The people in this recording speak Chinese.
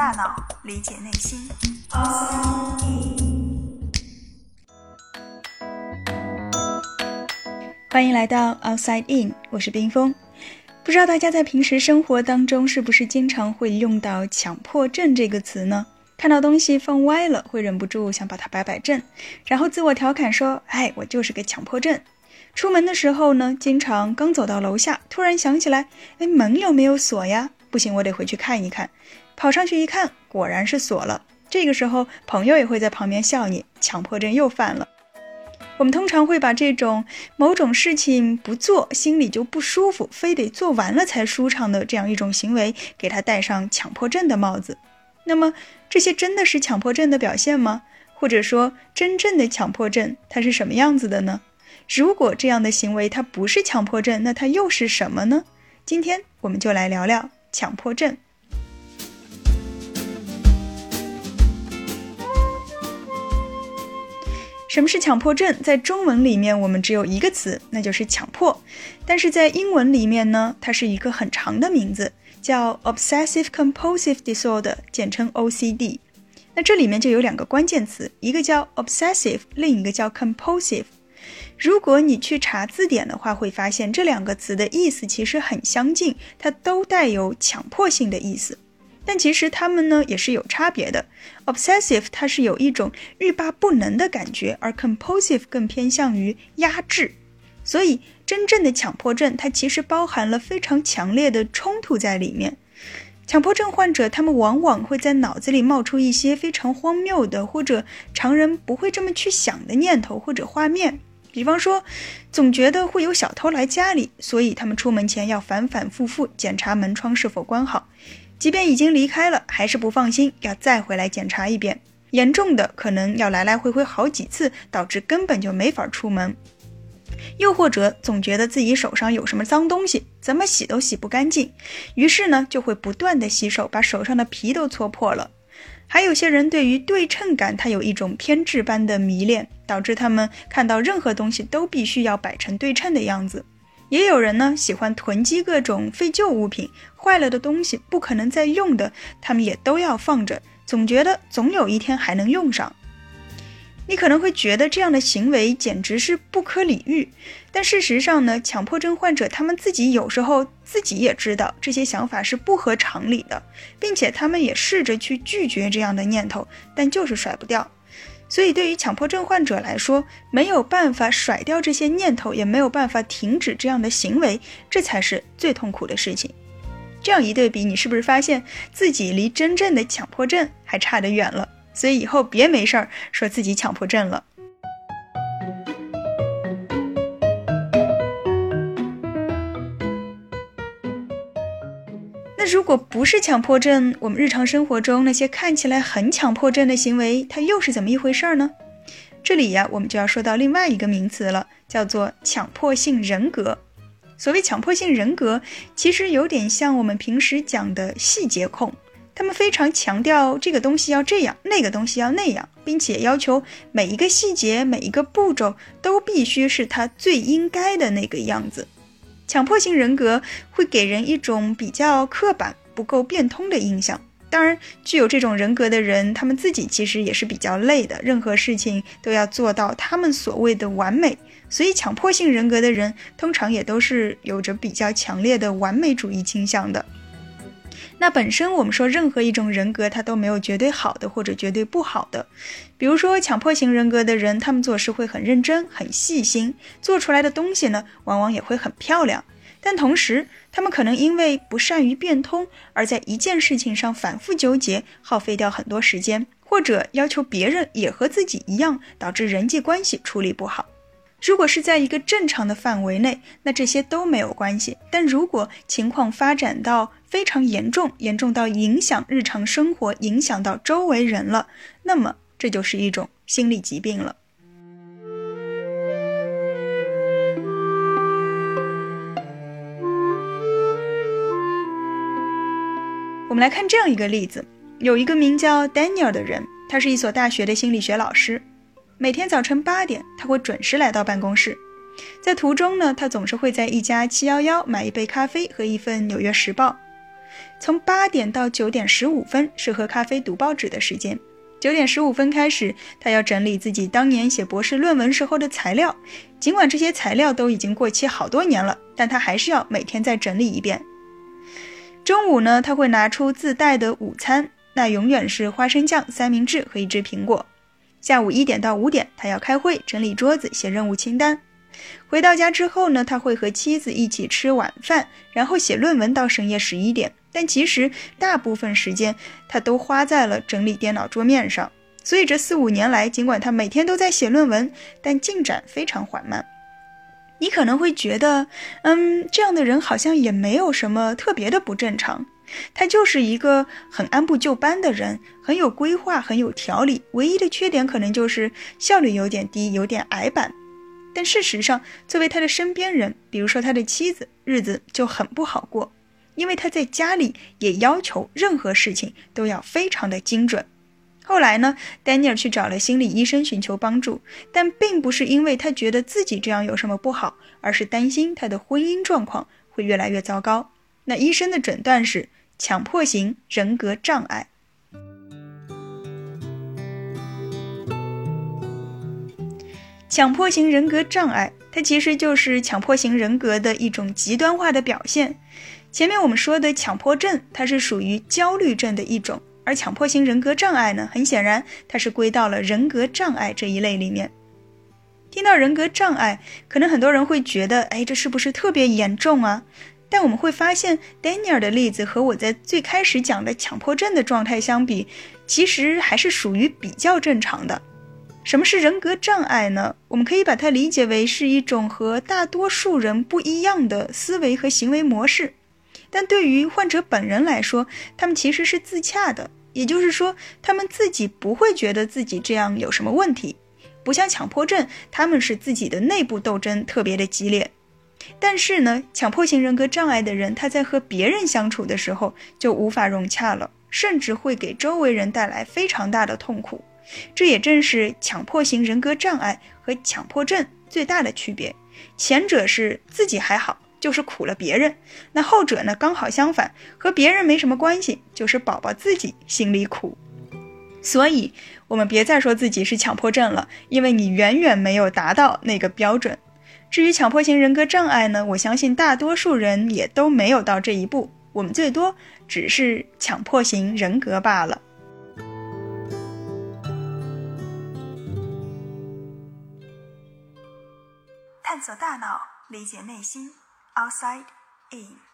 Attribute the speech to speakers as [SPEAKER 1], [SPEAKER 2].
[SPEAKER 1] 大脑，理解内心。欢迎来到 Outside In，我是冰峰。不知道大家在平时生活当中是不是经常会用到“强迫症”这个词呢？看到东西放歪了，会忍不住想把它摆摆正，然后自我调侃说：“哎，我就是个强迫症。”出门的时候呢，经常刚走到楼下，突然想起来，哎，门有没有锁呀？不行，我得回去看一看。跑上去一看，果然是锁了。这个时候，朋友也会在旁边笑你，强迫症又犯了。我们通常会把这种某种事情不做，心里就不舒服，非得做完了才舒畅的这样一种行为，给他戴上强迫症的帽子。那么，这些真的是强迫症的表现吗？或者说，真正的强迫症它是什么样子的呢？如果这样的行为它不是强迫症，那它又是什么呢？今天我们就来聊聊强迫症。什么是强迫症？在中文里面，我们只有一个词，那就是强迫。但是在英文里面呢，它是一个很长的名字，叫 Obsessive Compulsive Disorder，简称 OCD。那这里面就有两个关键词，一个叫 obsessive，另一个叫 compulsive。如果你去查字典的话，会发现这两个词的意思其实很相近，它都带有强迫性的意思。但其实他们呢也是有差别的。obsessive 它是有一种欲罢不能的感觉，而 compulsive 更偏向于压制。所以真正的强迫症，它其实包含了非常强烈的冲突在里面。强迫症患者他们往往会在脑子里冒出一些非常荒谬的，或者常人不会这么去想的念头或者画面。比方说，总觉得会有小偷来家里，所以他们出门前要反反复复检查门窗是否关好，即便已经离开了，还是不放心，要再回来检查一遍。严重的可能要来来回回好几次，导致根本就没法出门。又或者总觉得自己手上有什么脏东西，怎么洗都洗不干净，于是呢就会不断的洗手，把手上的皮都搓破了。还有些人对于对称感，他有一种偏执般的迷恋，导致他们看到任何东西都必须要摆成对称的样子。也有人呢喜欢囤积各种废旧物品，坏了的东西不可能再用的，他们也都要放着，总觉得总有一天还能用上。你可能会觉得这样的行为简直是不可理喻，但事实上呢，强迫症患者他们自己有时候自己也知道这些想法是不合常理的，并且他们也试着去拒绝这样的念头，但就是甩不掉。所以对于强迫症患者来说，没有办法甩掉这些念头，也没有办法停止这样的行为，这才是最痛苦的事情。这样一对比，你是不是发现自己离真正的强迫症还差得远了？所以以后别没事儿说自己强迫症了。如果不是强迫症，我们日常生活中那些看起来很强迫症的行为，它又是怎么一回事儿呢？这里呀，我们就要说到另外一个名词了，叫做强迫性人格。所谓强迫性人格，其实有点像我们平时讲的细节控。他们非常强调这个东西要这样，那个东西要那样，并且要求每一个细节、每一个步骤都必须是他最应该的那个样子。强迫性人格会给人一种比较刻板、不够变通的印象。当然，具有这种人格的人，他们自己其实也是比较累的，任何事情都要做到他们所谓的完美。所以，强迫性人格的人通常也都是有着比较强烈的完美主义倾向的。那本身我们说任何一种人格，它都没有绝对好的或者绝对不好的。比如说强迫型人格的人，他们做事会很认真、很细心，做出来的东西呢，往往也会很漂亮。但同时，他们可能因为不善于变通，而在一件事情上反复纠结，耗费掉很多时间，或者要求别人也和自己一样，导致人际关系处理不好。如果是在一个正常的范围内，那这些都没有关系。但如果情况发展到非常严重，严重到影响日常生活，影响到周围人了，那么这就是一种心理疾病了。我们来看这样一个例子：有一个名叫 Daniel 的人，他是一所大学的心理学老师。每天早晨八点，他会准时来到办公室。在途中呢，他总是会在一家七幺幺买一杯咖啡和一份《纽约时报》。从八点到九点十五分是喝咖啡读报纸的时间。九点十五分开始，他要整理自己当年写博士论文时候的材料。尽管这些材料都已经过期好多年了，但他还是要每天再整理一遍。中午呢，他会拿出自带的午餐，那永远是花生酱三明治和一只苹果。下午一点到五点，他要开会、整理桌子、写任务清单。回到家之后呢，他会和妻子一起吃晚饭，然后写论文到深夜十一点。但其实大部分时间他都花在了整理电脑桌面上。所以这四五年来，尽管他每天都在写论文，但进展非常缓慢。你可能会觉得，嗯，这样的人好像也没有什么特别的不正常。他就是一个很按部就班的人，很有规划，很有条理。唯一的缺点可能就是效率有点低，有点矮板。但事实上，作为他的身边人，比如说他的妻子，日子就很不好过，因为他在家里也要求任何事情都要非常的精准。后来呢，丹尼尔去找了心理医生寻求帮助，但并不是因为他觉得自己这样有什么不好，而是担心他的婚姻状况会越来越糟糕。那医生的诊断是强迫型人格障碍。强迫型人格障碍，它其实就是强迫型人格的一种极端化的表现。前面我们说的强迫症，它是属于焦虑症的一种，而强迫型人格障碍呢，很显然它是归到了人格障碍这一类里面。听到人格障碍，可能很多人会觉得，哎，这是不是特别严重啊？但我们会发现，丹尼尔的例子和我在最开始讲的强迫症的状态相比，其实还是属于比较正常的。什么是人格障碍呢？我们可以把它理解为是一种和大多数人不一样的思维和行为模式，但对于患者本人来说，他们其实是自洽的，也就是说，他们自己不会觉得自己这样有什么问题，不像强迫症，他们是自己的内部斗争特别的激烈。但是呢，强迫型人格障碍的人，他在和别人相处的时候就无法融洽了，甚至会给周围人带来非常大的痛苦。这也正是强迫型人格障碍和强迫症最大的区别。前者是自己还好，就是苦了别人；那后者呢，刚好相反，和别人没什么关系，就是宝宝自己心里苦。所以，我们别再说自己是强迫症了，因为你远远没有达到那个标准。至于强迫型人格障碍呢，我相信大多数人也都没有到这一步，我们最多只是强迫型人格罢了。探索大脑，理解内心，Outside In。